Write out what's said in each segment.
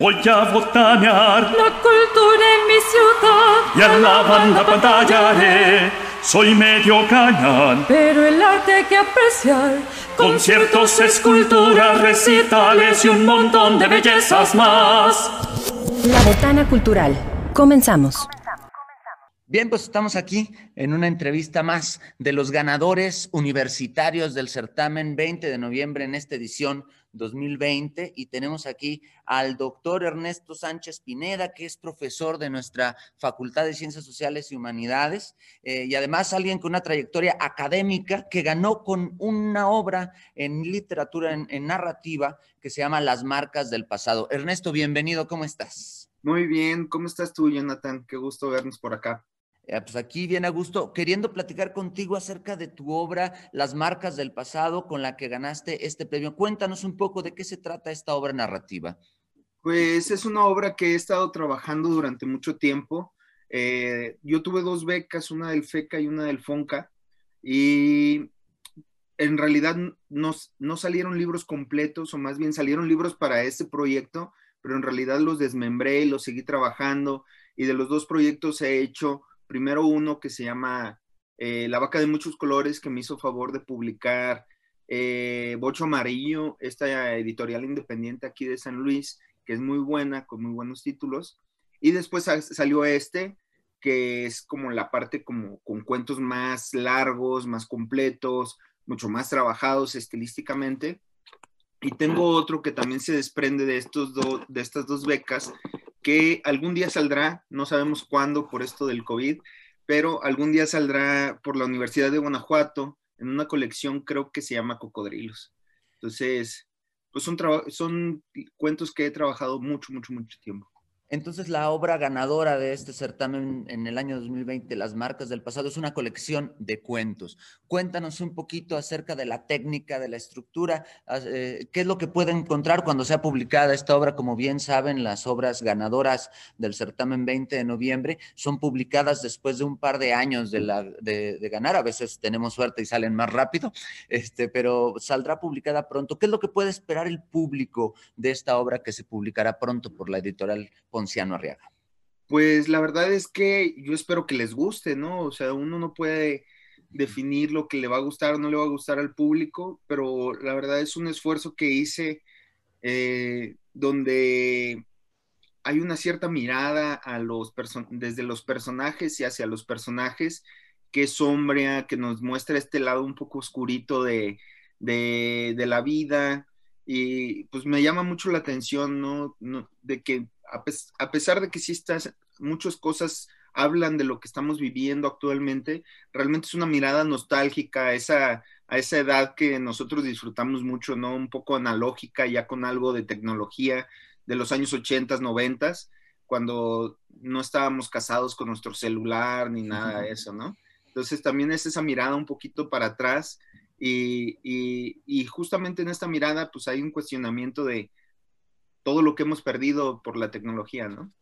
Voy a botanear la cultura en mi ciudad y a la banda pantallaré. Soy medio cañón. Pero el arte hay que apreciar. Conciertos, esculturas, recitales y un montón de bellezas más. La Botana Cultural. Comenzamos. Bien, pues estamos aquí en una entrevista más de los ganadores universitarios del certamen 20 de noviembre en esta edición 2020 y tenemos aquí al doctor Ernesto Sánchez Pineda, que es profesor de nuestra Facultad de Ciencias Sociales y Humanidades eh, y además alguien con una trayectoria académica que ganó con una obra en literatura, en, en narrativa, que se llama Las Marcas del Pasado. Ernesto, bienvenido, ¿cómo estás? Muy bien, ¿cómo estás tú, Jonathan? Qué gusto vernos por acá. Eh, pues aquí bien a gusto, queriendo platicar contigo acerca de tu obra, Las marcas del pasado, con la que ganaste este premio. Cuéntanos un poco de qué se trata esta obra narrativa. Pues es una obra que he estado trabajando durante mucho tiempo. Eh, yo tuve dos becas, una del FECA y una del FONCA, y en realidad no, no salieron libros completos, o más bien salieron libros para este proyecto, pero en realidad los desmembré y los seguí trabajando, y de los dos proyectos he hecho primero uno que se llama eh, La vaca de muchos colores, que me hizo favor de publicar eh, Bocho Amarillo, esta editorial independiente aquí de San Luis, que es muy buena, con muy buenos títulos. Y después salió este, que es como la parte como con cuentos más largos, más completos, mucho más trabajados estilísticamente. Y tengo otro que también se desprende de, estos de estas dos becas, que algún día saldrá, no sabemos cuándo por esto del COVID, pero algún día saldrá por la Universidad de Guanajuato en una colección, creo que se llama Cocodrilos. Entonces, pues son, son cuentos que he trabajado mucho, mucho, mucho tiempo. Entonces, la obra ganadora de este certamen en el año 2020, Las Marcas del Pasado, es una colección de cuentos. Cuéntanos un poquito acerca de la técnica, de la estructura, eh, qué es lo que pueden encontrar cuando sea publicada esta obra. Como bien saben, las obras ganadoras del certamen 20 de noviembre son publicadas después de un par de años de ganar. A veces tenemos suerte y salen más rápido, este, pero saldrá publicada pronto. ¿Qué es lo que puede esperar el público de esta obra que se publicará pronto por la editorial Ponciano Arriaga? Pues la verdad es que yo espero que les guste, ¿no? O sea, uno no puede definir lo que le va a gustar o no le va a gustar al público, pero la verdad es un esfuerzo que hice eh, donde hay una cierta mirada a los desde los personajes y hacia los personajes que es sombria, que nos muestra este lado un poco oscurito de, de, de la vida, y pues me llama mucho la atención, ¿no? no de que a, pesar de que sí estás, muchas cosas hablan de lo que estamos viviendo actualmente, realmente es una mirada nostálgica a esa, a esa edad que nosotros disfrutamos mucho, ¿no? Un poco analógica, ya con algo de tecnología de los años 80, 90, cuando no estábamos casados con nuestro celular ni nada de eso, ¿no? Entonces también es esa mirada un poquito para atrás y, y, y justamente en esta mirada pues hay un cuestionamiento de, todo lo que hemos perdido por la tecnología, ¿no?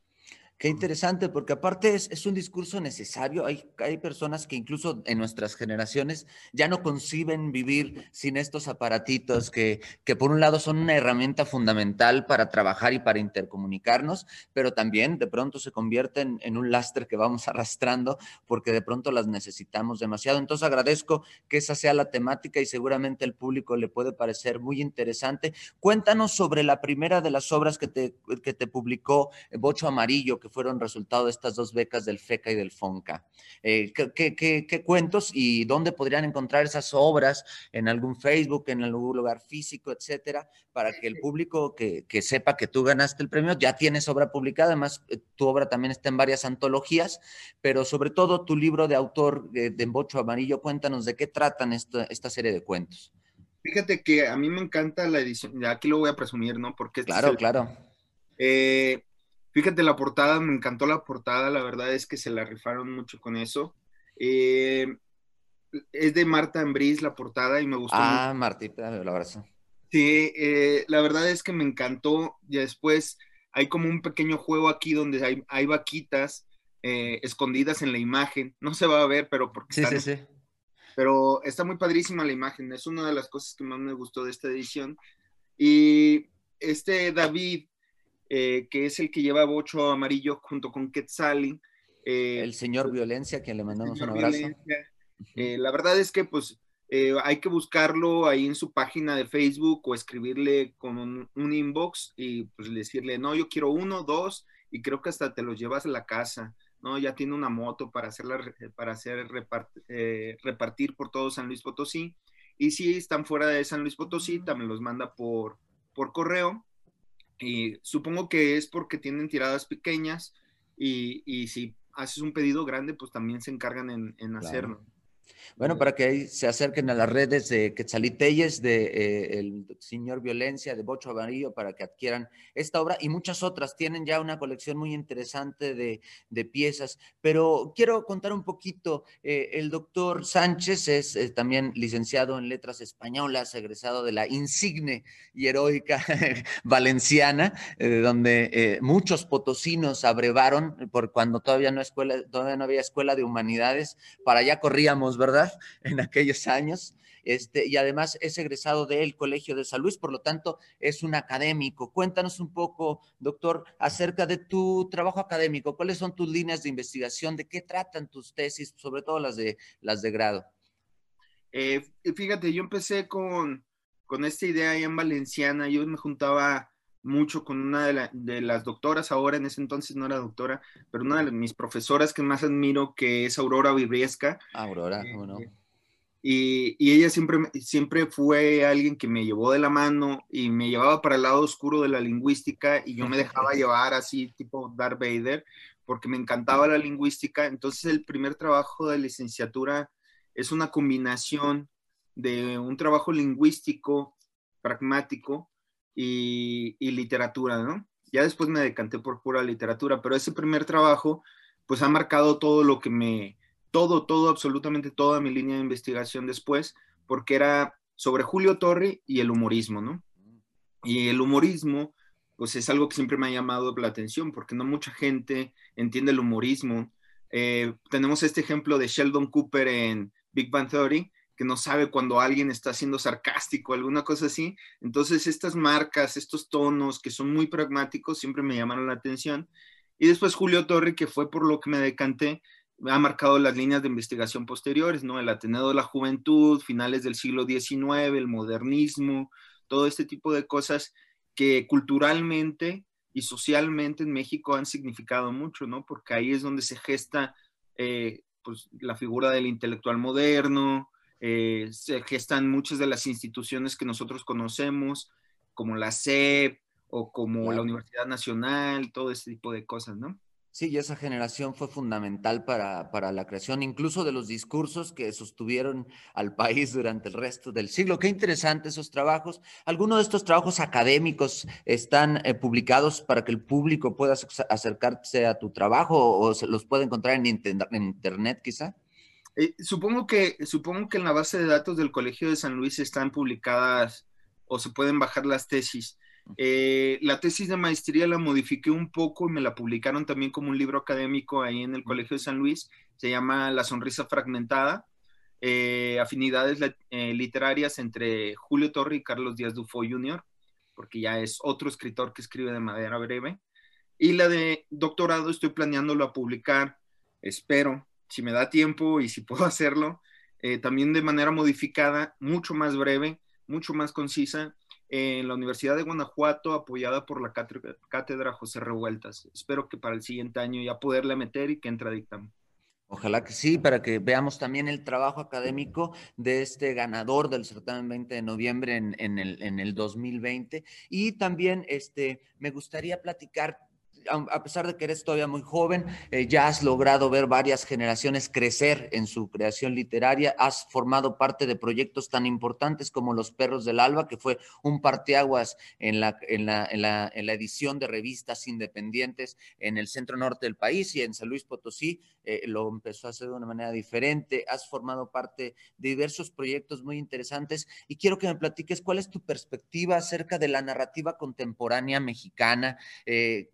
Qué interesante, porque aparte es, es un discurso necesario. Hay, hay, personas que incluso en nuestras generaciones ya no conciben vivir sin estos aparatitos que, que por un lado son una herramienta fundamental para trabajar y para intercomunicarnos, pero también de pronto se convierten en un lastre que vamos arrastrando porque de pronto las necesitamos demasiado. Entonces agradezco que esa sea la temática y seguramente al público le puede parecer muy interesante. Cuéntanos sobre la primera de las obras que te, que te publicó Bocho Amarillo, que fueron resultado de estas dos becas del FECA y del FONCA. Eh, ¿qué, qué, qué, qué, cuentos y dónde podrían encontrar esas obras? ¿En algún Facebook, en algún lugar físico, etcétera? Para que el público que, que sepa que tú ganaste el premio, ya tienes obra publicada, además eh, tu obra también está en varias antologías, pero sobre todo tu libro de autor eh, de Embocho Amarillo, cuéntanos de qué tratan esta, esta serie de cuentos. Fíjate que a mí me encanta la edición, aquí lo voy a presumir, ¿no? Porque este claro, es el, claro. Eh, Fíjate la portada, me encantó la portada, la verdad es que se la rifaron mucho con eso. Eh, es de Marta Ambris la portada y me gustó. Ah, mucho. Martita, el abrazo. Sí, eh, la verdad es que me encantó. Y después hay como un pequeño juego aquí donde hay, hay vaquitas eh, escondidas en la imagen. No se va a ver, pero porque sí, están, sí, sí. Pero está muy padrísima la imagen. Es una de las cosas que más me gustó de esta edición. Y este David eh, que es el que lleva Bocho Amarillo junto con Quetzali. Eh, el señor pues, Violencia, que le mandamos un abrazo. la verdad es que pues hay que buscarlo ahí en su página de Facebook o escribirle con un, inbox y pues decirle, no, yo quiero uno, dos, y creo que hasta te los llevas a la casa. ¿no? Ya tiene una moto para, hacerla, para hacer eh, repartir por todo San Luis Potosí. Y si están fuera de San Luis Potosí, también los manda por, por correo. Y supongo que es porque tienen tiradas pequeñas y, y si haces un pedido grande, pues también se encargan en, en hacerlo. Bueno, para que ahí se acerquen a las redes de Quetzaliteyes, de eh, el Señor Violencia, de Bocho Amarillo, para que adquieran esta obra y muchas otras. Tienen ya una colección muy interesante de, piezas, pero quiero contar un poquito. Eh, el doctor Sánchez es eh, también licenciado en letras españolas, egresado de la insigne y heroica valenciana, donde muchos potosinos abrevaron, por cuando todavía no, escuela, todavía no había escuela de humanidades, para allá corríamos, ¿verdad? En aquellos años. Este, y además es egresado del Colegio de San Luis, por lo tanto es un académico. Cuéntanos un poco, doctor, acerca de tu trabajo académico. ¿Cuáles son tus líneas de investigación? ¿De qué tratan tus tesis, sobre todo las de, las de grado? Eh, fíjate, yo empecé con, con esta idea ahí en Valenciana. Yo me juntaba mucho con una de, de, las doctoras, ahora en ese entonces no era doctora, pero una de mis profesoras que más admiro, que es Aurora Vibriesca. Aurora. Eh, y, y, ella siempre, siempre fue alguien que me llevó de la mano y me llevaba para el lado oscuro de la lingüística y yo me dejaba llevar así tipo Darth Vader porque me encantaba la lingüística. Entonces el primer trabajo de licenciatura es una combinación de un trabajo lingüístico pragmático y, literatura, ¿no? Ya después me decanté por pura literatura, pero ese primer trabajo, pues ha marcado todo lo que me, todo, todo, absolutamente toda mi línea de investigación después, porque era sobre Julio Torri y el humorismo, ¿no? Y el humorismo, pues es algo que siempre me ha llamado la atención, porque no mucha gente entiende el humorismo. Eh, tenemos este ejemplo de Sheldon Cooper en Big Bang Theory, no sabe cuando alguien está siendo sarcástico, alguna cosa así. Entonces, estas marcas, estos tonos que son muy pragmáticos, siempre me llamaron la atención. Y después Julio Torre, que fue por lo que me decanté, ha marcado las líneas de investigación posteriores, ¿no? El Ateneo de la Juventud, finales del siglo XIX, el modernismo, todo este tipo de cosas que culturalmente y socialmente en México han significado mucho, ¿no? Porque ahí es donde se gesta eh, pues, la figura del intelectual moderno, eh, se gestan muchas de las instituciones que nosotros conocemos, como la SEP o como la Universidad Nacional, todo ese tipo de cosas, ¿no? Sí, y esa generación fue fundamental para, para, la creación incluso de los discursos que sostuvieron al país durante el resto del siglo. Qué interesante esos trabajos. ¿Algunos de estos trabajos académicos están eh, publicados para que el público pueda acercarse a tu trabajo o, se los puede encontrar en, en Internet quizá? Eh, supongo, que, supongo que en la base de datos del Colegio de San Luis están publicadas o se pueden bajar las tesis. Eh, la tesis de maestría la modifiqué un poco y me la publicaron también como un libro académico ahí en el Colegio de San Luis. Se llama La sonrisa fragmentada, eh, afinidades literarias entre Julio Torre y Carlos Díaz Dufo Jr., porque ya es otro escritor que escribe de manera breve. Y la de doctorado estoy planeándolo a publicar, espero, si me da tiempo y si puedo hacerlo, eh, también de manera modificada, mucho más breve, mucho más concisa, en la Universidad de Guanajuato, apoyada por la cátedra José Revueltas. Espero que para el siguiente año ya poderle meter y que entre a dictamen. Ojalá que sí, para que veamos también el trabajo académico de este ganador del certamen 20 de noviembre en, en, el, en el 2020. Y también este, me gustaría platicar a pesar de que eres todavía muy joven, eh, ya has logrado ver varias generaciones crecer en su creación literaria, has formado parte de proyectos tan importantes como Los Perros del Alba, que fue un parteaguas en la, en la, en la, en la edición de revistas independientes en el centro norte del país y en San Luis Potosí, eh, lo empezó a hacer de una manera diferente, has formado parte de diversos proyectos muy interesantes y quiero que me platiques cuál es tu perspectiva acerca de la narrativa contemporánea mexicana, eh,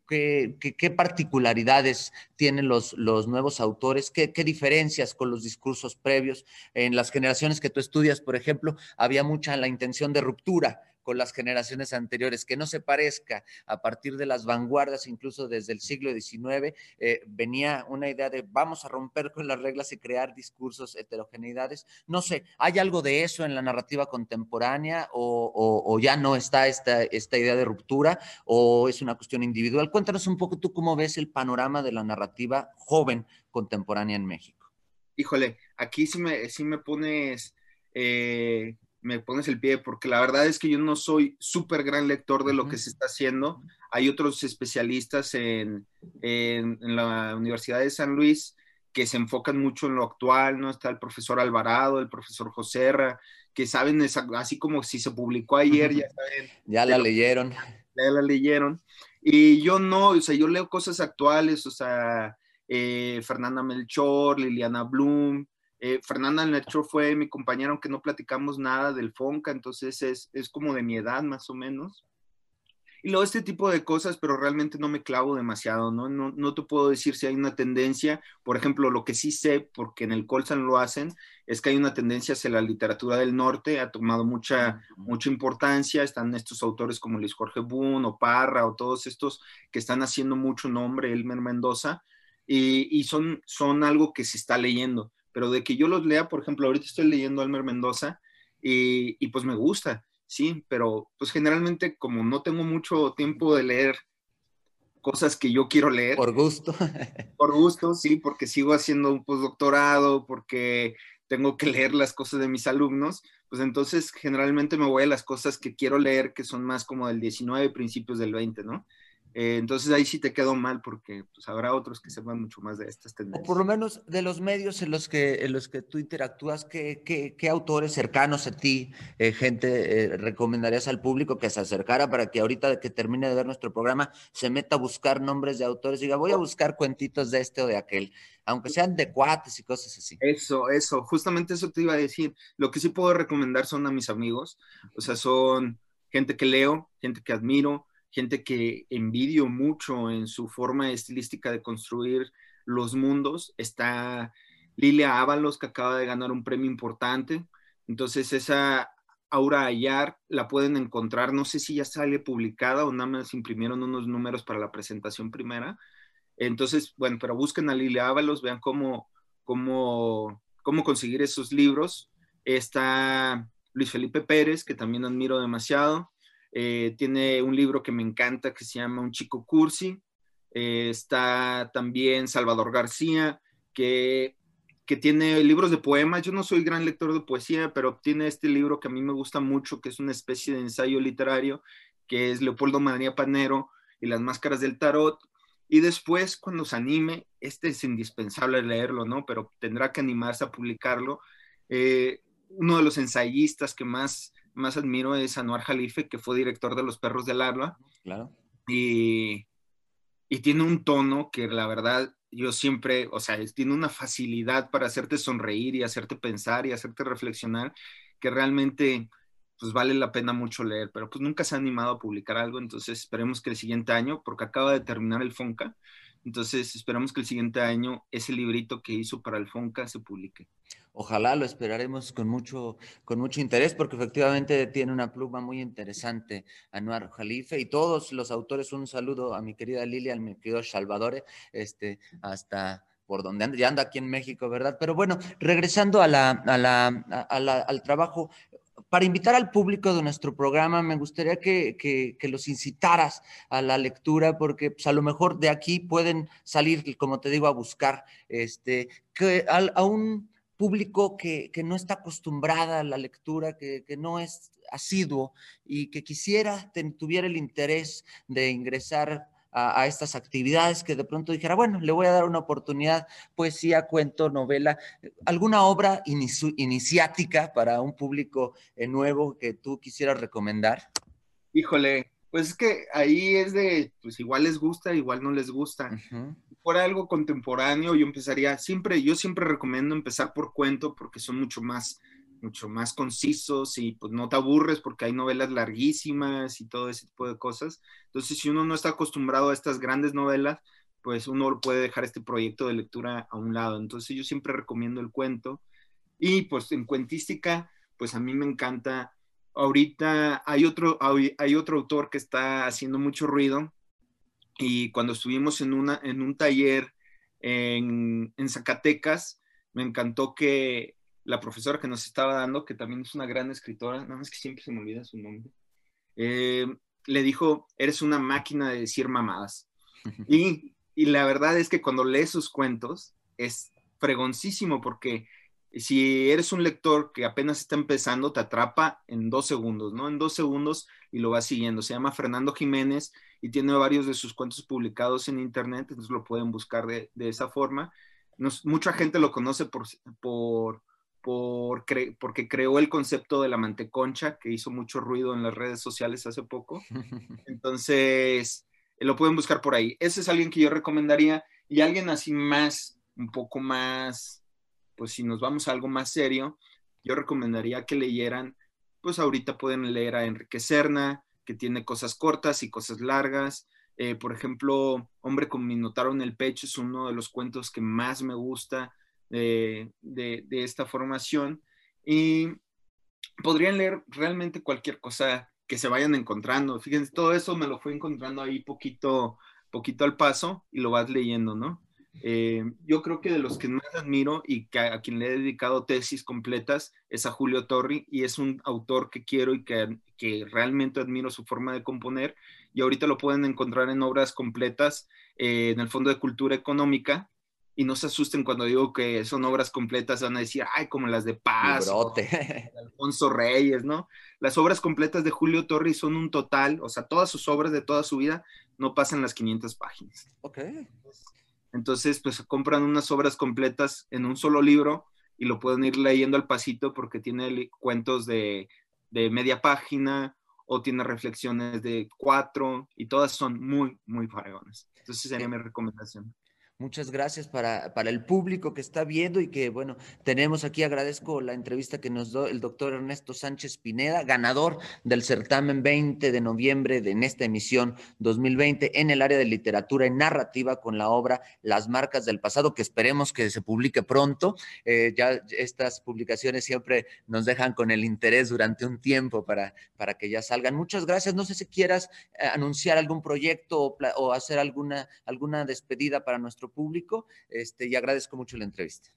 qué, particularidades tienen los, los nuevos autores, ¿Qué, qué diferencias con los discursos previos. En las generaciones que tú estudias, por ejemplo, había mucha la intención de ruptura con las generaciones anteriores, que no se parezca a partir de las vanguardias, incluso desde el siglo XIX, eh, venía una idea de vamos a romper con las reglas y crear discursos heterogeneidades. No sé, ¿hay algo de eso en la narrativa contemporánea o, ya no está esta, esta idea de ruptura o es una cuestión individual? Cuéntanos un poco tú cómo ves el panorama de la narrativa joven contemporánea en México. Híjole, aquí sí me, sí me pones... Eh, me pones el pie, porque la verdad es que yo no soy súper gran lector de lo que se está haciendo. Hay otros especialistas en, en, la Universidad de San Luis que se enfocan mucho en lo actual, ¿no? Está el profesor Alvarado, el profesor Joserra, que saben, así como si se publicó ayer, ya saben. Ya la leyeron. Ya la leyeron. Y yo no, o sea, yo leo cosas actuales, o sea, eh, Fernanda Melchor, Liliana Bloom, eh, Fernanda Melchor fue mi compañera, aunque no platicamos nada del Fonca, entonces es, es como de mi edad más o menos. Y luego este tipo de cosas, pero realmente no me clavo demasiado, ¿no? ¿no? No te puedo decir si hay una tendencia. Por ejemplo, lo que sí sé, porque en el Colsan lo hacen, es que hay una tendencia hacia la literatura del norte, ha tomado mucha, mucha importancia. Están estos autores como Luis Jorge Boone o Parra o todos estos que están haciendo mucho nombre, Elmer Mendoza, y, y son, son algo que se está leyendo. Pero de que yo los lea, por ejemplo, ahorita estoy leyendo a Elmer Mendoza y, y pues me gusta sí, pero pues generalmente como no tengo mucho tiempo de leer cosas que yo quiero leer. Por gusto. por gusto, sí, porque sigo haciendo un postdoctorado, porque tengo que leer las cosas de mis alumnos, pues entonces generalmente me voy a las cosas que quiero leer, que son más como del 19, principios del 20, ¿no? Eh, entonces ahí sí te quedó mal porque pues, habrá otros que sepan mucho más de estas tendencias. O por lo menos de los medios en los que, en los que tú interactúas, ¿qué, qué, qué autores cercanos a ti, eh, gente, eh, recomendarías al público que se acercara para que ahorita que termine de ver nuestro programa se meta a buscar nombres de autores y diga, voy a buscar cuentitos de este o de aquel, aunque sean de cuates y cosas así? Eso, eso, justamente eso te iba a decir. Lo que sí puedo recomendar son a mis amigos, o sea, son gente que leo, gente que admiro, gente que envidio mucho en su forma estilística de construir los mundos. Está Lilia Ábalos, que acaba de ganar un premio importante. Entonces, esa Aura Ayar la pueden encontrar, no sé si ya sale publicada o nada más imprimieron unos números para la presentación primera. Entonces, bueno, pero busquen a Lilia Ábalos, vean cómo, cómo, cómo conseguir esos libros. Está Luis Felipe Pérez, que también admiro demasiado. Eh, tiene un libro que me encanta que se llama Un chico cursi. Eh, está también Salvador García, que, que tiene libros de poemas. Yo no soy gran lector de poesía, pero tiene este libro que a mí me gusta mucho, que es una especie de ensayo literario, que es Leopoldo María Panero y las máscaras del tarot. Y después, cuando se anime, este es indispensable leerlo, ¿no? Pero tendrá que animarse a publicarlo. Eh, uno de los ensayistas que más más admiro es Anuar Jalife, que fue director de Los Perros del Alba. Claro. Y, y tiene un tono que la verdad yo siempre, o sea, tiene una facilidad para hacerte sonreír y hacerte pensar y hacerte reflexionar que realmente pues vale la pena mucho leer, pero pues nunca se ha animado a publicar algo, entonces esperemos que el siguiente año, porque acaba de terminar el Fonca, entonces esperamos que el siguiente año ese librito que hizo para el Fonca se publique. Ojalá lo esperaremos con mucho, con mucho interés, porque efectivamente tiene una pluma muy interesante, Anuar Jalife, y todos los autores, un saludo a mi querida Lilia, a mi querido Salvador, este, hasta por donde anda, ya anda aquí en México, ¿verdad? Pero bueno, regresando a la, a la, al trabajo, para invitar al público de nuestro programa, me gustaría que, que, los incitaras a la lectura, porque pues, a lo mejor de aquí pueden salir, como te digo, a buscar este, que a un público que, no está acostumbrada a la lectura, que, no es asiduo y que quisiera, tuviera el interés de ingresar a, estas actividades, que de pronto dijera, bueno, le voy a dar una oportunidad, poesía, cuento, novela, alguna obra iniciática para un público eh, nuevo que tú quisieras recomendar. Híjole, pues es que ahí es de, pues igual les gusta, igual no les gusta fuera algo contemporáneo, yo empezaría, siempre, yo siempre recomiendo empezar por cuento porque son mucho más, mucho más concisos y pues no te aburres porque hay novelas larguísimas y todo ese tipo de cosas. Entonces, si uno no está acostumbrado a estas grandes novelas, pues uno puede dejar este proyecto de lectura a un lado. Entonces, yo siempre recomiendo el cuento. Y pues en cuentística, pues a mí me encanta ahorita hay otro, hay otro autor que está haciendo mucho ruido y cuando estuvimos en, una, en un taller en, en Zacatecas, me encantó que la profesora que nos estaba dando, que también es una gran escritora, nada más que siempre se me olvida su nombre, eh, le dijo, eres una máquina de decir mamadas. y, y, la verdad es que cuando lees sus cuentos es fregoncísimo porque si eres un lector que apenas está empezando, te atrapa en dos segundos, ¿no? En dos segundos y lo vas siguiendo. Se llama Fernando Jiménez y tiene varios de sus cuentos publicados en internet, entonces lo pueden buscar de, de esa forma. mucha gente lo conoce por, por, por porque creó el concepto de la manteconcha, que hizo mucho ruido en las redes sociales hace poco. Entonces, lo pueden buscar por ahí. Ese es alguien que yo recomendaría y alguien así más, un poco más pues si nos vamos a algo más serio, yo recomendaría que leyeran, pues ahorita pueden leer a Enrique Serna, que tiene cosas cortas y cosas largas. Eh, por ejemplo, Hombre con Minotauro en el pecho es uno de los cuentos que más me gusta de, esta formación. Y podrían leer realmente cualquier cosa que se vayan encontrando. Fíjense, todo eso me lo fui encontrando ahí poquito, poquito al paso y lo vas leyendo, ¿no? Eh, yo creo que de los que más admiro y que a, quien le he dedicado tesis completas es a Julio Torri y es un autor que quiero y que, que realmente admiro su forma de componer y ahorita lo pueden encontrar en obras completas eh, en el Fondo de Cultura Económica y no se asusten cuando digo que son obras completas, van a decir, ay, como las de Paz, Alfonso Reyes, ¿no? Las obras completas de Julio Torri son un total, o sea, todas sus obras de toda su vida no pasan las 500 páginas. Ok. Entonces, pues compran unas obras completas en un solo libro y lo pueden ir leyendo al pasito porque tiene cuentos de, media página o tiene reflexiones de cuatro y todas son muy, muy fregones. Entonces sería mi recomendación. Muchas gracias para, para, el público que está viendo y que, bueno, tenemos aquí, agradezco la entrevista que nos dio el doctor Ernesto Sánchez Pineda, ganador del certamen 20 de noviembre de en esta emisión 2020 en el área de literatura y narrativa con la obra Las marcas del pasado, que esperemos que se publique pronto. Eh, ya estas publicaciones siempre nos dejan con el interés durante un tiempo para, para que ya salgan. Muchas gracias. No sé si quieras eh, anunciar algún proyecto o, o hacer alguna, alguna despedida para nuestro público este, y agradezco mucho la entrevista.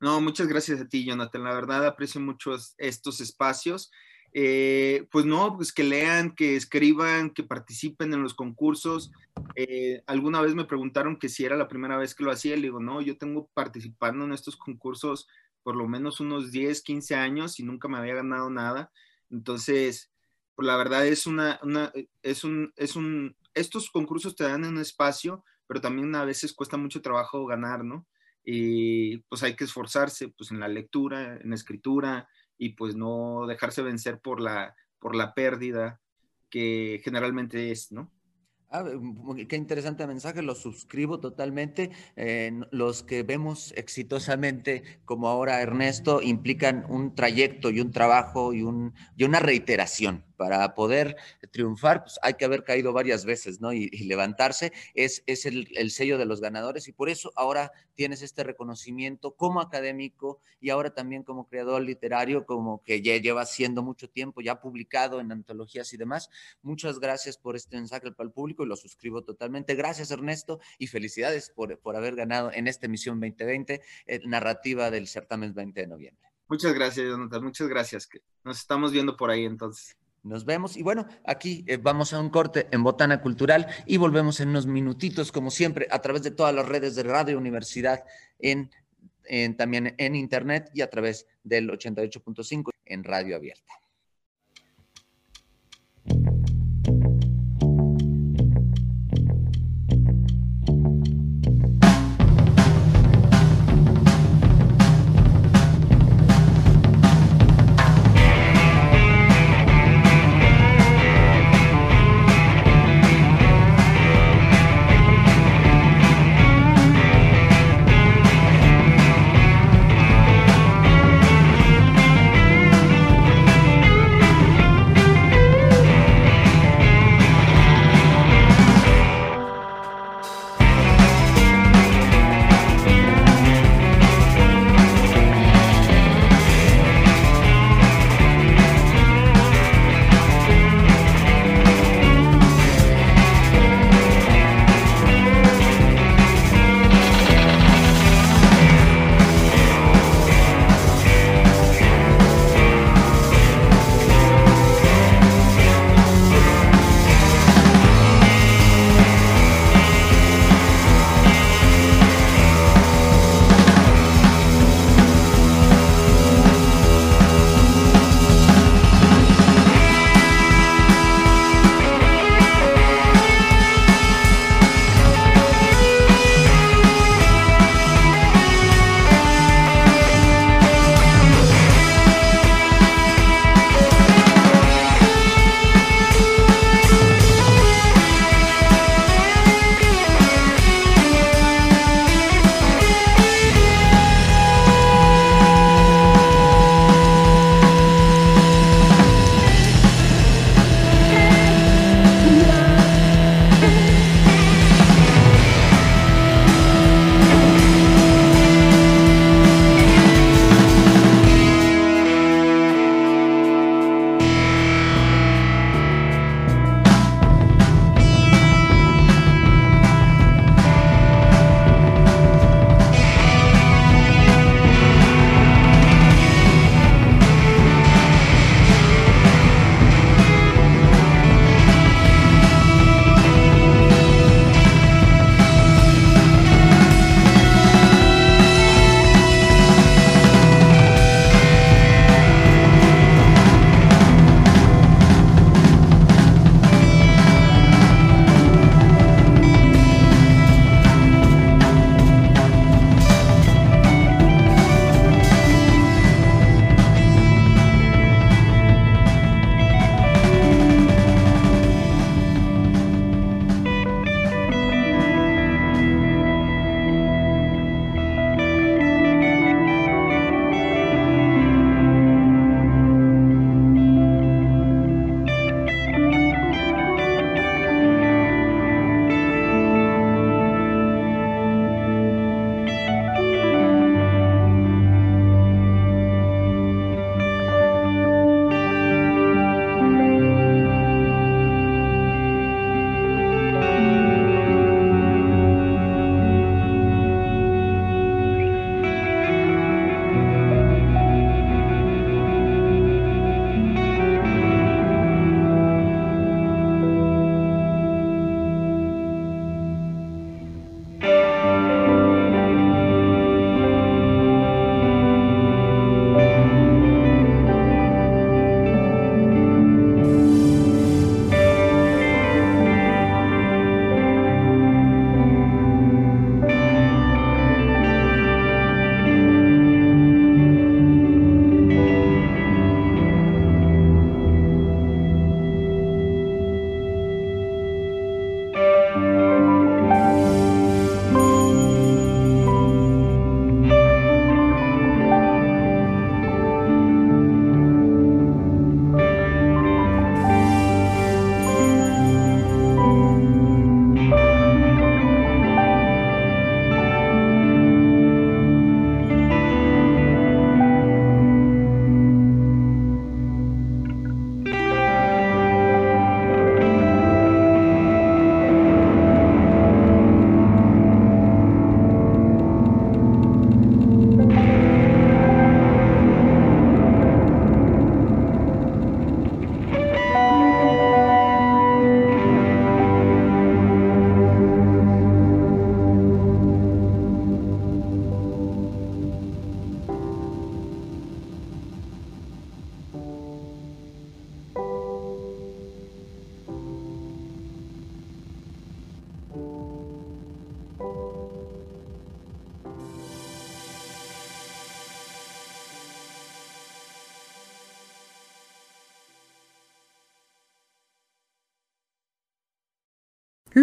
No, muchas gracias a ti, Jonathan. La verdad aprecio mucho estos espacios. Eh, pues no, pues que lean, que escriban, que participen en los concursos. Eh, alguna vez me preguntaron que si era la primera vez que lo hacía. Le digo, no, yo tengo participando en estos concursos por lo menos unos 10, 15 años y nunca me había ganado nada. Entonces, pues la verdad es una, una es un, es un, estos concursos te dan un espacio pero también a veces cuesta mucho trabajo ganar, ¿no? Y pues hay que esforzarse pues en la lectura, en la escritura y pues no dejarse vencer por la, por la pérdida que generalmente es, ¿no? Ah, qué interesante mensaje, lo suscribo totalmente. Eh, los que vemos exitosamente, como ahora Ernesto, implican un trayecto y un trabajo y, un, y una reiteración para poder triunfar, pues hay que haber caído varias veces, ¿no? Y, levantarse es, es el, sello de los ganadores y por eso ahora tienes este reconocimiento como académico y ahora también como creador literario, como que ya lleva siendo mucho tiempo, ya publicado en antologías y demás. Muchas gracias por este mensaje para el público y lo suscribo totalmente. Gracias, Ernesto, y felicidades por, por haber ganado en esta emisión 2020, eh, narrativa del certamen 20 de noviembre. Muchas gracias, Jonathan. Muchas gracias. Nos estamos viendo por ahí entonces. Nos vemos y bueno, aquí eh, vamos a un corte en Botana Cultural y volvemos en unos minutitos, como siempre, a través de todas las redes de Radio Universidad, en, en también en Internet y a través del 88.5 en Radio Abierta.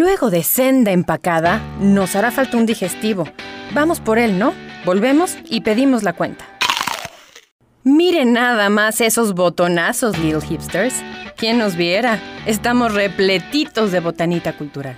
Luego de senda empacada, nos hará falta un digestivo. Vamos por él, ¿no? Volvemos y pedimos la cuenta. Miren nada más esos botonazos, little hipsters. ¿Quién nos viera? Estamos repletitos de botanita cultural.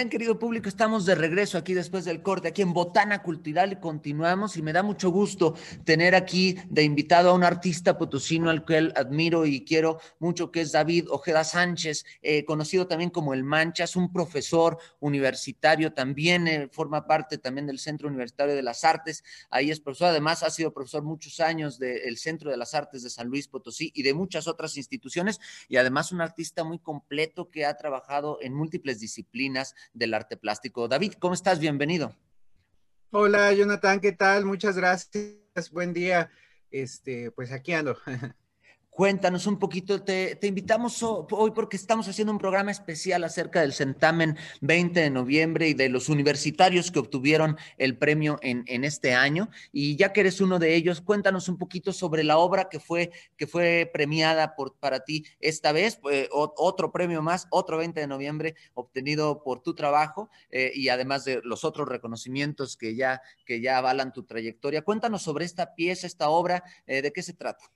Bien, querido público, estamos de regreso aquí después del corte, aquí en Botana Cultural. Y continuamos y me da mucho gusto tener aquí de invitado a un artista potosino al cual admiro y quiero mucho, que es David Ojeda Sánchez, eh, conocido también como El Manchas, un profesor universitario, también eh, forma parte también del Centro Universitario de las Artes, ahí es profesor, además ha sido profesor muchos años del Centro de las Artes de San Luis Potosí y de muchas otras instituciones y además un artista muy completo que ha trabajado en múltiples disciplinas del arte plástico. David, ¿cómo estás? Bienvenido. Hola, Jonathan, ¿qué tal? Muchas gracias. Buen día. Este, pues aquí ando. Cuéntanos un poquito, te, invitamos hoy porque estamos haciendo un programa especial acerca del Centamen 20 de noviembre y de los universitarios que obtuvieron el premio en, este año. Y ya que eres uno de ellos, cuéntanos un poquito sobre la obra que fue, que fue premiada por, para ti esta vez, pues, otro premio más, otro 20 de noviembre obtenido por tu trabajo eh, y además de los otros reconocimientos que ya, que ya avalan tu trayectoria. Cuéntanos sobre esta pieza, esta obra, eh, de qué se trata.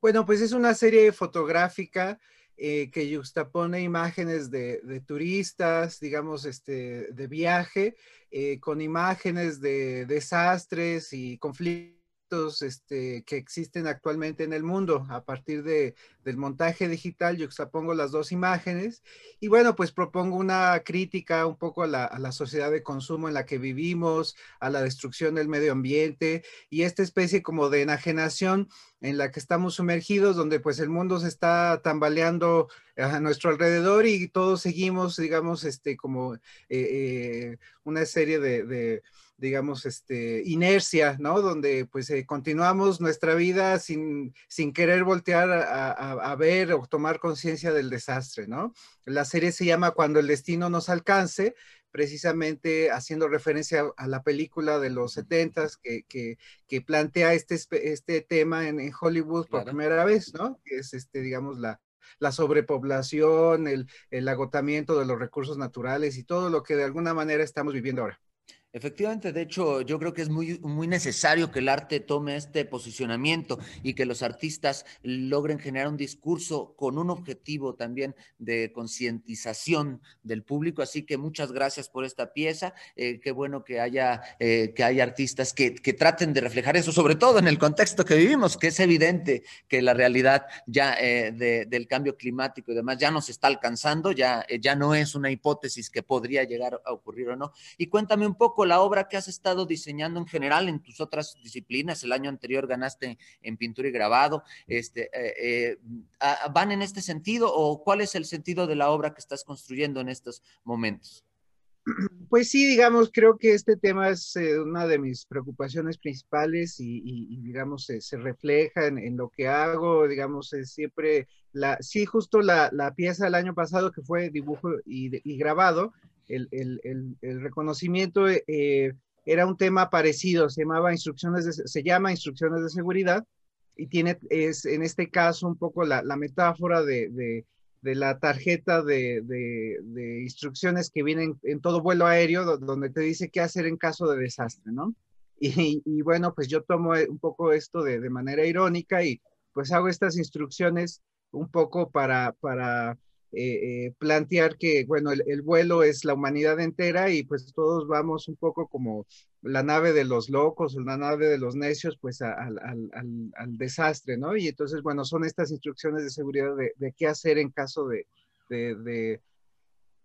Bueno, pues es una serie fotográfica eh, que juxtapone imágenes de, turistas, digamos, este, de viaje, eh, con imágenes de desastres y conflictos este, que existen actualmente en el mundo. A partir de, del montaje digital, yo expongo las dos imágenes y bueno, pues propongo una crítica un poco a la, a la, sociedad de consumo en la que vivimos, a la destrucción del medio ambiente y esta especie como de enajenación en la que estamos sumergidos, donde pues el mundo se está tambaleando a nuestro alrededor y todos seguimos, digamos, este, como eh, eh, una serie de digamos, este, inercia, ¿no? Donde pues eh, continuamos nuestra vida sin, sin querer voltear a, ver o tomar conciencia del desastre, ¿no? La serie se llama Cuando el destino nos alcance, precisamente haciendo referencia a la película de los setentas que, que, plantea este, este tema en, Hollywood por primera vez, ¿no? Que es, este, digamos, la, la sobrepoblación, el, el agotamiento de los recursos naturales y todo lo que de alguna manera estamos viviendo ahora. Efectivamente, de hecho, yo creo que es muy, muy necesario que el arte tome este posicionamiento y que los artistas logren generar un discurso con un objetivo también de concientización del público. Así que muchas gracias por esta pieza. Eh, qué bueno que haya, eh, que haya artistas que, traten de reflejar eso, sobre todo en el contexto que vivimos, que es evidente que la realidad ya eh, del cambio climático y demás ya nos está alcanzando, ya, ya no es una hipótesis que podría llegar a ocurrir o no. Y cuéntame un poco la obra que has estado diseñando en general en tus otras disciplinas. El año anterior ganaste en pintura y grabado. Este, eh, eh, ¿Van en este sentido o cuál es el sentido de la obra que estás construyendo en estos momentos? Pues sí, digamos, creo que este tema es eh, una de mis preocupaciones principales y, digamos, se refleja en, lo que hago, digamos, es siempre, la, sí, justo la, pieza del año pasado que fue dibujo y grabado, el, reconocimiento eh, era un tema parecido, se llamaba instrucciones se llama instrucciones de seguridad y tiene, es en este caso un poco la, metáfora de, la tarjeta de, instrucciones que vienen en todo vuelo aéreo, donde te dice qué hacer en caso de desastre, ¿no? Y, y bueno, pues yo tomo eh, un poco esto de, manera irónica y pues hago estas instrucciones un poco para, para eh, eh, plantear que, bueno, el, vuelo es la humanidad entera y pues todos vamos un poco como la nave de los locos la nave de los necios, pues al, desastre, ¿no? Y entonces, bueno, son estas instrucciones de seguridad de, qué hacer en caso de, de,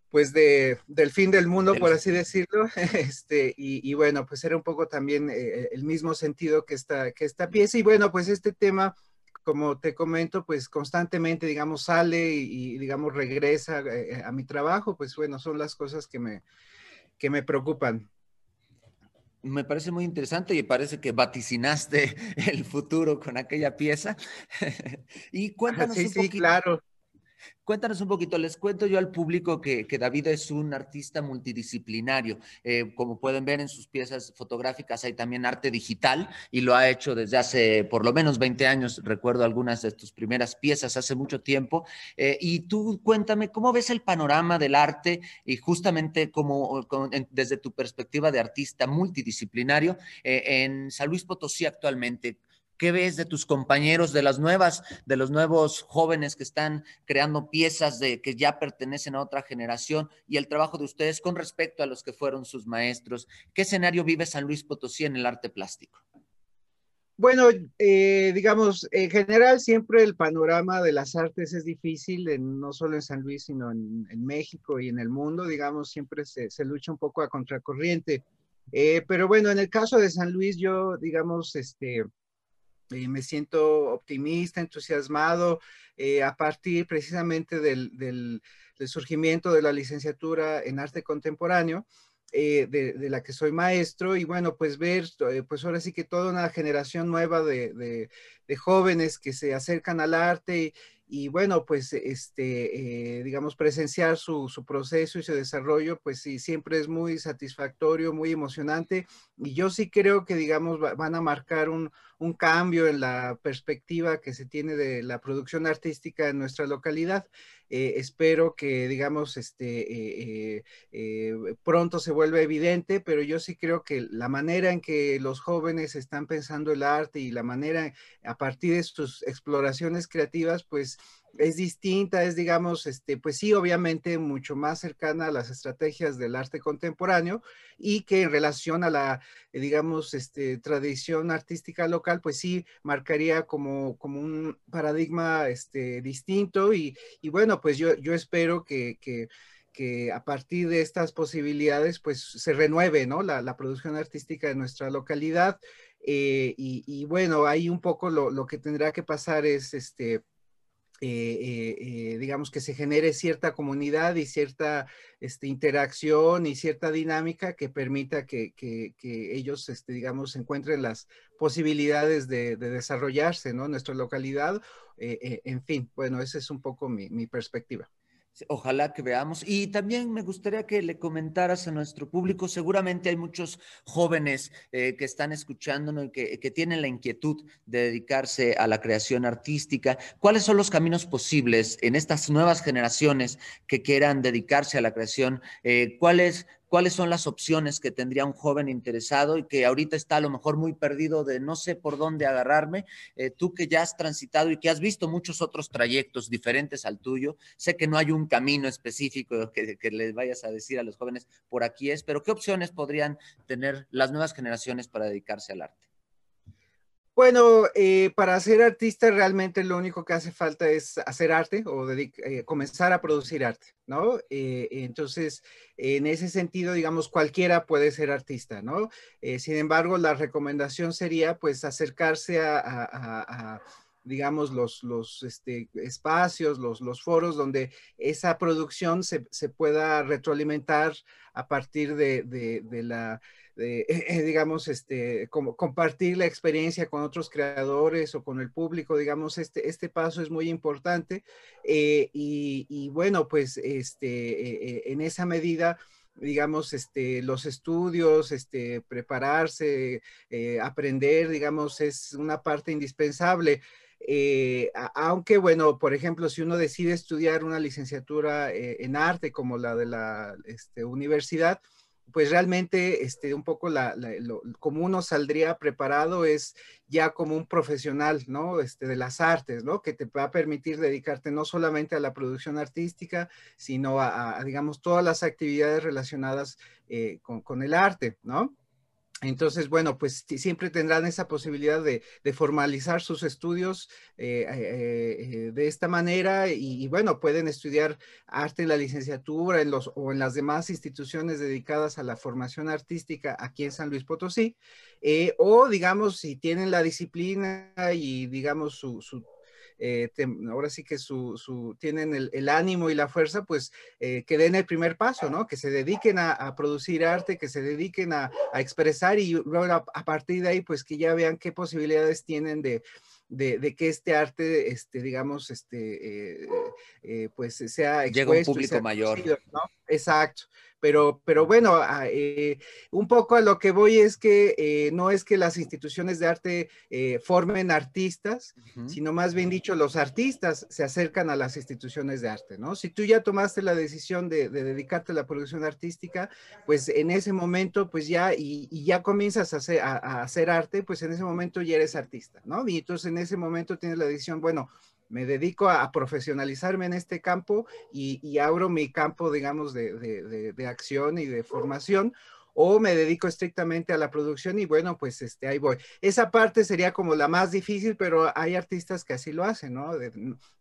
pues de, del fin del mundo, por así decirlo, este, y, bueno, pues era un poco también eh, el mismo sentido que esta, que esta pieza, y bueno, pues este tema como te comento, pues constantemente, digamos, sale y, digamos, regresa eh, a mi trabajo, pues bueno, son las cosas que me, que me preocupan. Me parece muy interesante y parece que vaticinaste el futuro con aquella pieza. y cuéntanos sí, un sí, claro. Cuéntanos un poquito, les cuento yo al público que, David es un artista multidisciplinario. Eh, como pueden ver en sus piezas fotográficas hay también arte digital y lo ha hecho desde hace por lo menos 20 años. Recuerdo algunas de tus primeras piezas hace mucho tiempo. Eh, y tú cuéntame, ¿cómo ves el panorama del arte y justamente como, desde tu perspectiva de artista multidisciplinario eh, en San Luis Potosí actualmente? ¿Qué ves de tus compañeros, de las nuevas, de los nuevos jóvenes que están creando piezas de que ya pertenecen a otra generación y el trabajo de ustedes con respecto a los que fueron sus maestros? ¿Qué escenario vive San Luis Potosí en el arte plástico? Bueno, eh, digamos, en general siempre el panorama de las artes es difícil, no solo en San Luis, sino en, México y en el mundo, digamos, siempre se, lucha un poco a contracorriente. Eh, pero bueno, en el caso de San Luis, yo, digamos, este, eh, me siento optimista, entusiasmado eh, a partir precisamente del, surgimiento de la licenciatura en arte contemporáneo. eh, de, la que soy maestro y bueno, pues ver, eh, pues ahora sí que toda una generación nueva de, jóvenes que se acercan al arte y, bueno, pues este, eh, digamos, presenciar su, su, proceso y su desarrollo, pues sí, siempre es muy satisfactorio, muy emocionante y yo sí creo que, digamos, van a marcar un, un cambio en la perspectiva que se tiene de la producción artística en nuestra localidad. Eh, espero que, digamos, este, eh, eh, pronto se vuelva evidente, pero yo sí creo que la manera en que los jóvenes están pensando el arte y la manera a partir de sus exploraciones creativas, pues es distinta, es digamos, este, pues sí, obviamente mucho más cercana a las estrategias del arte contemporáneo y que en relación a la, digamos, este, tradición artística local, pues sí, marcaría como, como un paradigma este, distinto y, y bueno, pues yo, yo espero que, que que a partir de estas posibilidades, pues se renueve, ¿no? La, la producción artística de nuestra localidad. Eh, y, y, bueno, ahí un poco lo, lo, que tendrá que pasar es, este, eh, eh, eh, digamos, que se genere cierta comunidad y cierta este, interacción y cierta dinámica que permita que, ellos, este, digamos, encuentren las posibilidades de, desarrollarse, ¿no? Nuestra localidad. en fin, bueno, esa es un poco mi perspectiva. Ojalá que veamos. Y también me gustaría que le comentaras a nuestro público, seguramente hay muchos jóvenes eh, que están escuchándonos y que, que, tienen la inquietud de dedicarse a la creación artística. ¿Cuáles son los caminos posibles en estas nuevas generaciones que quieran dedicarse a la creación? Eh, ¿Cuáles cuáles son las opciones que tendría un joven interesado y que ahorita está a lo mejor muy perdido de no sé por dónde agarrarme. Eh, tú que ya has transitado y que has visto muchos otros trayectos diferentes al tuyo, sé que no hay un camino específico que, que les vayas a decir a los jóvenes por aquí es, pero ¿qué opciones podrían tener las nuevas generaciones para dedicarse al arte? Bueno, eh, para ser artista realmente lo único que hace falta es hacer arte o eh, comenzar a producir arte, ¿no? Eh, entonces, en ese sentido, digamos, cualquiera puede ser artista, ¿no? sin embargo, la recomendación sería pues acercarse a, digamos, los, este, espacios, los, foros donde esa producción se, pueda retroalimentar a partir de la de, digamos, este, como compartir la experiencia con otros creadores o con el público, digamos, este, este paso es muy importante. Eh, y, bueno, pues este, eh, eh, en esa medida, digamos, este, los estudios, este, prepararse, aprender, digamos, es una parte indispensable. aunque, bueno, por ejemplo, si uno decide estudiar una licenciatura en arte como la de la este, universidad, pues realmente este, un poco la, como uno saldría preparado es ya como un profesional, ¿no? Este, de las artes, ¿no? Que te va a permitir dedicarte no solamente a la producción artística, sino a, digamos, todas las actividades relacionadas eh, con, con el arte, ¿no? Entonces, bueno, pues siempre tendrán esa posibilidad de, formalizar sus estudios eh, eh, eh, de esta manera y, bueno, pueden estudiar arte en la licenciatura o en las demás instituciones dedicadas a la formación artística aquí en San Luis Potosí, o digamos, si tienen la disciplina y digamos su eh, ahora sí que su, tienen el, ánimo y la fuerza, pues eh, que den el primer paso, ¿no? Que se dediquen a, producir arte, que se dediquen a, expresar y luego a, partir de ahí, pues que ya vean qué posibilidades tienen de, de, que este arte, este, digamos, este, eh, pues sea expuesto. Llega un público mayor. ¿no? Exacto. Pero, pero bueno, ah, eh, un poco a lo que voy es que eh, no es que las instituciones de arte eh, formen artistas, sino más bien dicho, los artistas se acercan a las instituciones de arte, ¿no? Si tú ya tomaste la decisión de, dedicarte a la producción artística, pues en ese momento, pues ya, y, ya comienzas a hacer, a hacer arte, pues en ese momento ya eres artista, ¿no? Y entonces en ese momento tienes la decisión, bueno, me dedico a, profesionalizarme en este campo y, abro mi campo, digamos, de, acción y de formación, o me dedico estrictamente a la producción y bueno, pues este, ahí voy. Esa parte sería como la más difícil, pero hay artistas que así lo hacen, ¿no?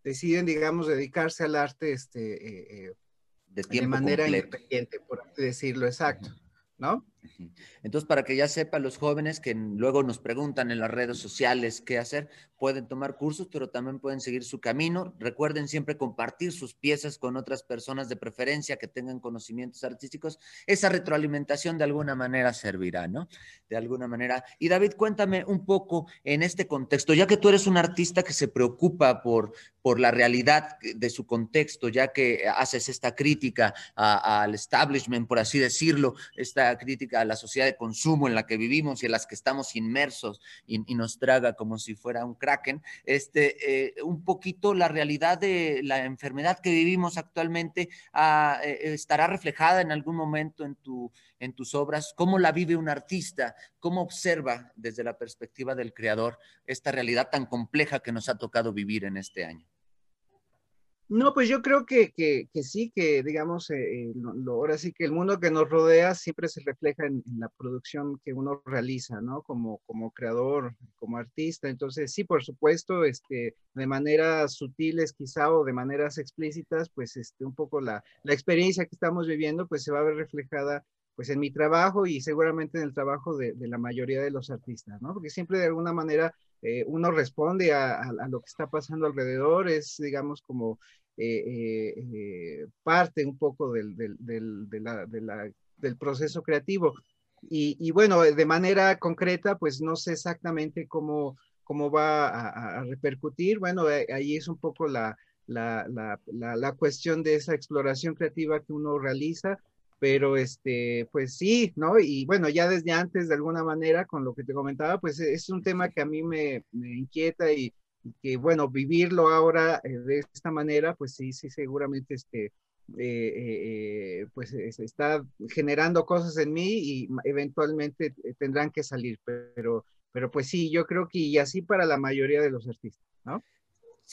deciden, digamos, dedicarse al arte este, eh, eh, de, manera independiente, por así decirlo, exacto, ¿no? Entonces, para que ya sepan los jóvenes que luego nos preguntan en las redes sociales qué hacer, pueden tomar cursos, pero también pueden seguir su camino. Recuerden siempre compartir sus piezas con otras personas de preferencia que tengan conocimientos artísticos. Esa retroalimentación de alguna manera servirá, ¿no? De alguna manera. Y David, cuéntame un poco en este contexto, ya que tú eres un artista que se preocupa por, por la realidad de su contexto, ya que haces esta crítica al establishment, por así decirlo, esta crítica a la sociedad de consumo en la que vivimos y en las que estamos inmersos y, nos traga como si fuera un kraken, este, eh, un poquito la realidad de la enfermedad que vivimos actualmente ah, eh, estará reflejada en algún momento en, tu, en tus obras, cómo la vive un artista, cómo observa desde la perspectiva del creador esta realidad tan compleja que nos ha tocado vivir en este año. No, pues yo creo que, que, sí, que digamos, eh, eh, ahora sí que el mundo que nos rodea siempre se refleja en, la producción que uno realiza, ¿no? Como, como creador, como artista. Entonces, sí, por supuesto, este, de maneras sutiles quizá o de maneras explícitas, pues este, un poco la, la experiencia que estamos viviendo, pues se va a ver reflejada pues en mi trabajo y seguramente en el trabajo de, la mayoría de los artistas, ¿no? Porque siempre de alguna manera eh, uno responde a, lo que está pasando alrededor, es digamos como eh, eh, parte un poco del, proceso creativo. Y, bueno, de manera concreta, pues no sé exactamente cómo, cómo va a, repercutir. Bueno, eh, ahí es un poco la, la, la, la, cuestión de esa exploración creativa que uno realiza, pero este, pues sí, ¿no? Y bueno, ya desde antes, de alguna manera, con lo que te comentaba, pues es un tema que a mí me, me inquieta y, que bueno, vivirlo ahora eh, de esta manera, pues sí, sí, seguramente este, eh, eh, pues está generando cosas en mí y eventualmente tendrán que salir, pero, pero pues sí, yo creo que y así para la mayoría de los artistas, ¿no?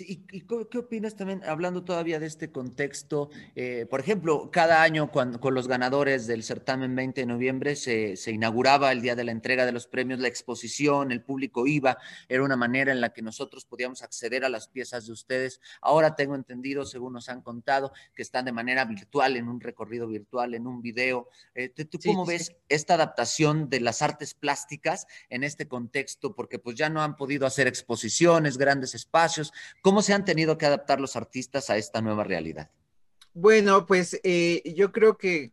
¿Y, qué opinas también, hablando todavía de este contexto? Eh, por ejemplo, cada año cuando, con los ganadores del certamen 20 de noviembre se, se, inauguraba el día de la entrega de los premios, la exposición, el público iba, era una manera en la que nosotros podíamos acceder a las piezas de ustedes. Ahora tengo entendido, según nos han contado, que están de manera virtual, en un recorrido virtual, en un video. Eh, ¿Tú cómo ves esta adaptación de las artes plásticas en este contexto? Porque pues ya no han podido hacer exposiciones, grandes espacios. ¿Cómo se han tenido que adaptar los artistas a esta nueva realidad? Bueno, pues eh, yo creo que,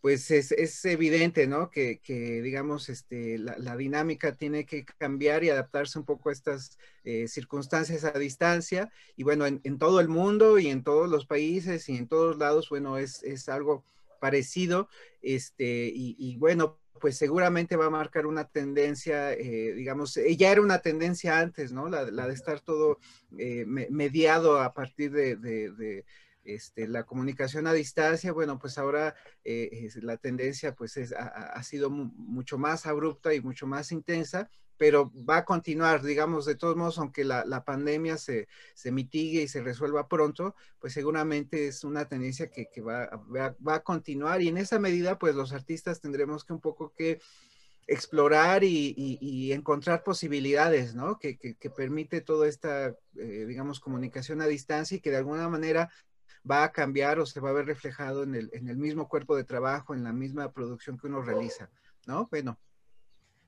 pues es, evidente, ¿no? Que, digamos, este, la, dinámica tiene que cambiar y adaptarse un poco a estas eh, circunstancias a distancia. Y bueno, en, todo el mundo y en todos los países y en todos lados, bueno, es, es algo parecido. Este, y bueno, pues seguramente va a marcar una tendencia, eh, digamos, eh, ya era una tendencia antes, ¿no? La, de estar todo eh, mediado a partir de, este, la comunicación a distancia, bueno, pues ahora la tendencia pues ha, sido mucho más abrupta y mucho más intensa pero va a continuar, digamos, de todos modos, aunque la, pandemia se, mitigue y se resuelva pronto, pues seguramente es una tendencia que, va, a continuar y en esa medida, pues los artistas tendremos que un poco que explorar y, encontrar posibilidades, ¿no? Que permite toda esta, eh, digamos, comunicación a distancia y que de alguna manera va a cambiar o se va a ver reflejado en el, en el mismo cuerpo de trabajo, en la misma producción que uno realiza, ¿no? Bueno,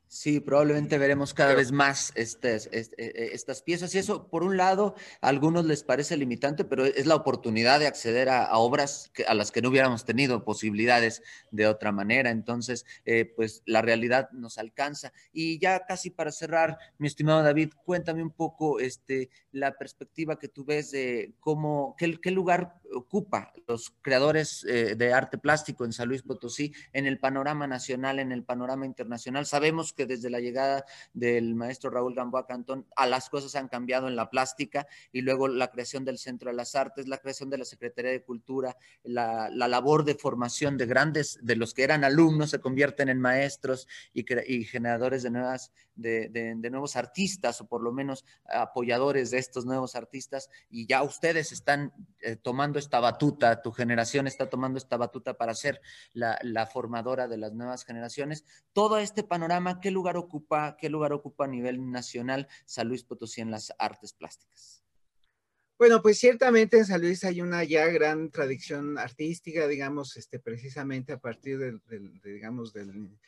Sí, probablemente veremos cada vez más estas, e, e, estas piezas. Y eso, por un lado, a algunos les parece limitante, pero es la oportunidad de acceder a, obras a las que no hubiéramos tenido posibilidades de otra manera. Entonces, eh, pues la realidad nos alcanza. Y ya casi para cerrar, mi estimado David, cuéntame un poco este, la perspectiva que tú ves de cómo, qué, qué lugar ocupa los creadores eh, de arte plástico en San Luis Potosí en el panorama nacional, en el panorama internacional. Sabemos que desde la llegada del maestro Raúl Gamboa Cantón a las cosas han cambiado en la plástica y luego la creación del Centro de las Artes, la creación de la Secretaría de Cultura, la, labor de formación de grandes, de los que eran alumnos se convierten en maestros y, y generadores de nuevas de, nuevos artistas o por lo menos apoyadores de estos nuevos artistas y ya ustedes están eh, tomando esta batuta, tu generación está tomando esta batuta para ser la, formadora de las nuevas generaciones. Todo este panorama, ¿qué lugar ocupa, qué lugar ocupa a nivel nacional San Luis Potosí en las artes plásticas? Bueno, pues ciertamente en San Luis hay una ya gran tradición artística, digamos, este, precisamente a partir del, digamos, del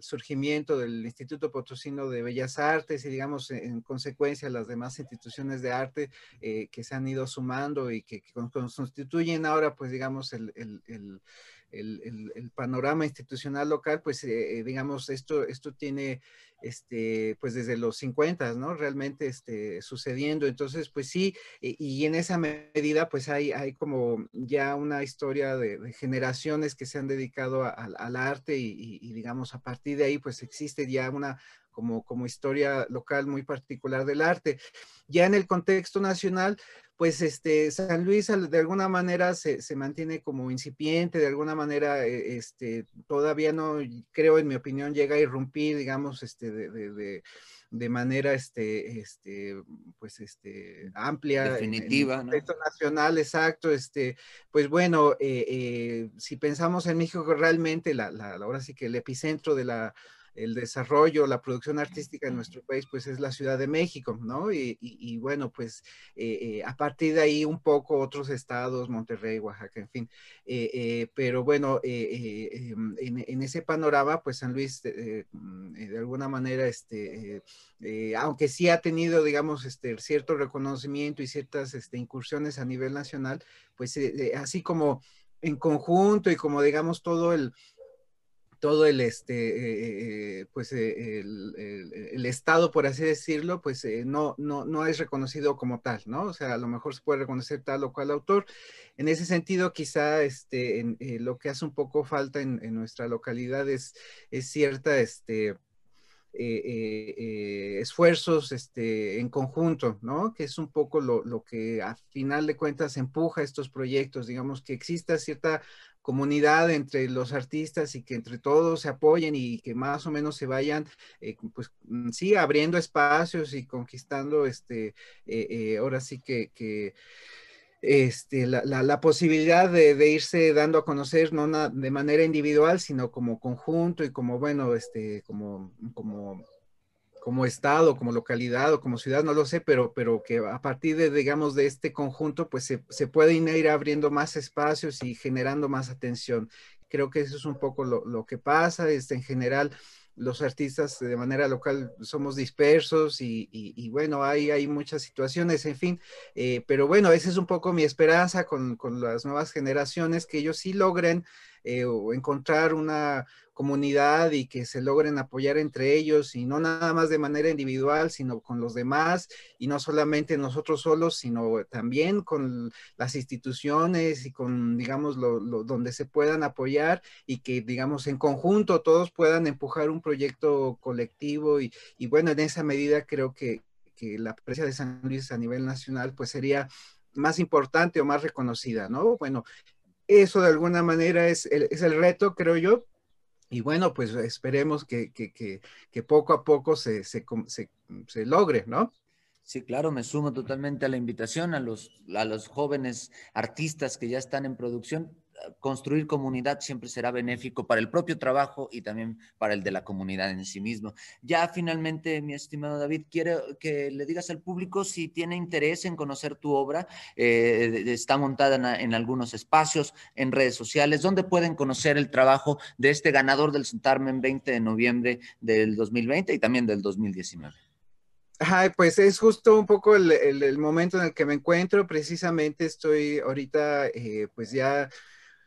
surgimiento del Instituto Potosino de Bellas Artes y, digamos, en consecuencia las demás instituciones de arte eh, que se han ido sumando y que, constituyen ahora, pues, digamos, el el, panorama institucional local, pues eh, eh, digamos, esto, esto tiene, este, pues desde los 50, ¿no? Realmente este, sucediendo. Entonces, pues sí, y, en esa medida, pues hay, hay como ya una historia de, generaciones que se han dedicado al arte y, y, digamos, a partir de ahí, pues existe ya una, como, como historia local muy particular del arte. Ya en el contexto nacional, pues este, San Luis de alguna manera se, se mantiene como incipiente, de alguna manera eh, este, todavía no, creo en mi opinión, llega a irrumpir, digamos, este, de, de, de, manera este, este, pues, este, amplia. Definitiva. En, el nacional, exacto. Este, pues bueno, eh, eh, si pensamos en México realmente, la, la, ahora sí que el epicentro de la el desarrollo, la producción artística en nuestro país, pues es la Ciudad de México, ¿no? Y, bueno, pues eh, eh, a partir de ahí un poco otros estados, Monterrey, Oaxaca, en fin. Eh, pero bueno, em, en, ese panorama, pues San Luis, mm, de alguna manera, este, aunque sí ha tenido, digamos, este, cierto reconocimiento y ciertas este, incursiones a nivel nacional, pues así como en conjunto y como digamos todo el, todo el, este, eh, eh, pues, eh, el, Estado, por así decirlo, pues no, no, no es reconocido como tal, ¿no? O sea, a lo mejor se puede reconocer tal o cual autor. En ese sentido, quizá este, lo que hace un poco falta en, nuestra localidad es, es cierta, este, esfuerzos este, en conjunto, ¿no? Que es un poco lo, lo, que a final de cuentas empuja estos proyectos, digamos, que exista cierta comunidad entre los artistas y que entre todos se apoyen y que más o menos se vayan, eh, pues mm, sí, abriendo espacios y conquistando, este, eh, eh, ahora sí que, este, la, la, posibilidad de, de, irse dando a conocer, no de manera individual, sino como conjunto y como, bueno, este, como, como como estado, como localidad o como ciudad, no lo sé, pero, pero que a partir de, digamos, de este conjunto, pues se, se pueden ir abriendo más espacios y generando más atención. Creo que eso es un poco lo, lo que pasa, este, en general, los artistas de manera local somos dispersos y, y, bueno, hay, hay muchas situaciones, en fin, eh, pero bueno, esa es un poco mi esperanza con, con las nuevas generaciones, que ellos sí logren eh, encontrar una, comunidad y que se logren apoyar entre ellos y no nada más de manera individual, sino con los demás y no solamente nosotros solos, sino también con las instituciones y con, digamos, lo, donde se puedan apoyar y que, digamos, en conjunto todos puedan empujar un proyecto colectivo y, y bueno, en esa medida creo que, que la presencia de San Luis a nivel nacional pues sería más importante o más reconocida, ¿no? Bueno, eso de alguna manera es el, es el reto, creo yo, y bueno, pues esperemos que, que, que, que poco a poco se, se, se, se, logre, ¿no? Sí, claro, me sumo totalmente a la invitación a los, a los jóvenes artistas que ya están en producción construir comunidad siempre será benéfico para el propio trabajo y también para el de la comunidad en sí mismo. Ya finalmente, mi estimado David, quiero que le digas al público si tiene interés en conocer tu obra. Eh, está montada en, algunos espacios, en redes sociales, donde pueden conocer el trabajo de este ganador del Centarmen 20 de noviembre del 2020 y también del 2019. Ay, pues es justo un poco el, momento en el que me encuentro. Precisamente estoy ahorita, eh, pues ya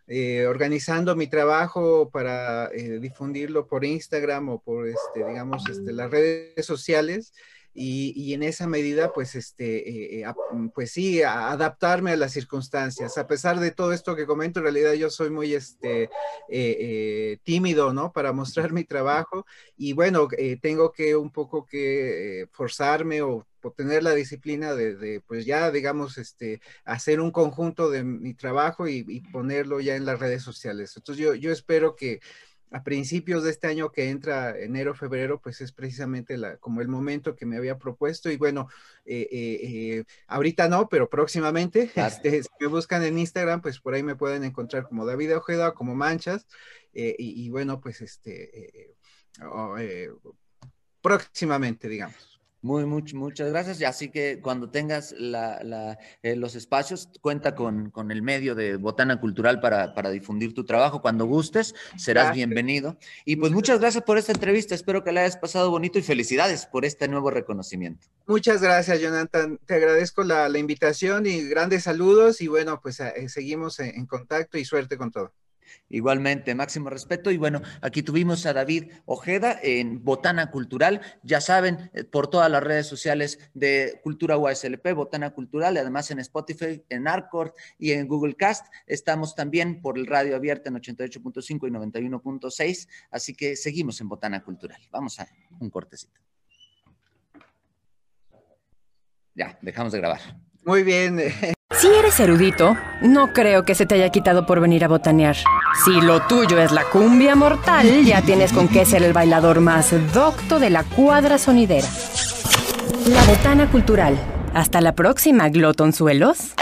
eh, organizando mi trabajo para eh, difundirlo por Instagram o por, este, digamos, este, las redes sociales. Y, en esa medida, pues, este, eh, pues sí, adaptarme a las circunstancias. A pesar de todo esto que comento, en realidad yo soy muy este, tímido, ¿no? Para mostrar mi trabajo y bueno, tengo que un poco que forzarme o tener la disciplina de, pues ya, digamos, este, hacer un conjunto de mi trabajo y, ponerlo ya en las redes sociales. Entonces yo, yo espero que a principios de este año que entra enero, febrero, pues es precisamente la, como el momento que me había propuesto. Y bueno, eh, eh, eh, ahorita no, pero próximamente, este, si me buscan en Instagram, pues por ahí me pueden encontrar como David Ojeda, como Manchas. Y, y, bueno, pues este, próximamente, digamos. Muy, muchas gracias. Y así que cuando tengas eh, los espacios, cuenta con, el medio de Botana Cultural para, difundir tu trabajo. Cuando gustes, serás bienvenido. Y pues muchas gracias por esta entrevista. Espero que la hayas pasado bonito y felicidades por este nuevo reconocimiento. Muchas gracias, Jonathan. Te agradezco la, invitación y grandes saludos. Y bueno, pues eh, seguimos en contacto y suerte con todo. Igualmente, máximo respeto. Y bueno, aquí tuvimos a David Ojeda en Botana Cultural. Ya saben, eh, por todas las redes sociales de Cultura UASLP, Botana Cultural, y además en Spotify, en Arcord y en Google Cast. Estamos también por el radio abierto en 88.5 y 91.6. Así que seguimos en Botana Cultural. Vamos a un cortecito. Ya, dejamos de grabar. Muy bien. Si eres erudito, no creo que se te haya quitado por venir a botanear. Si lo tuyo es la cumbia mortal, ya tienes con qué ser el bailador más docto de la cuadra sonidera. La Botana Cultural. Hasta la próxima, glotonzuelos.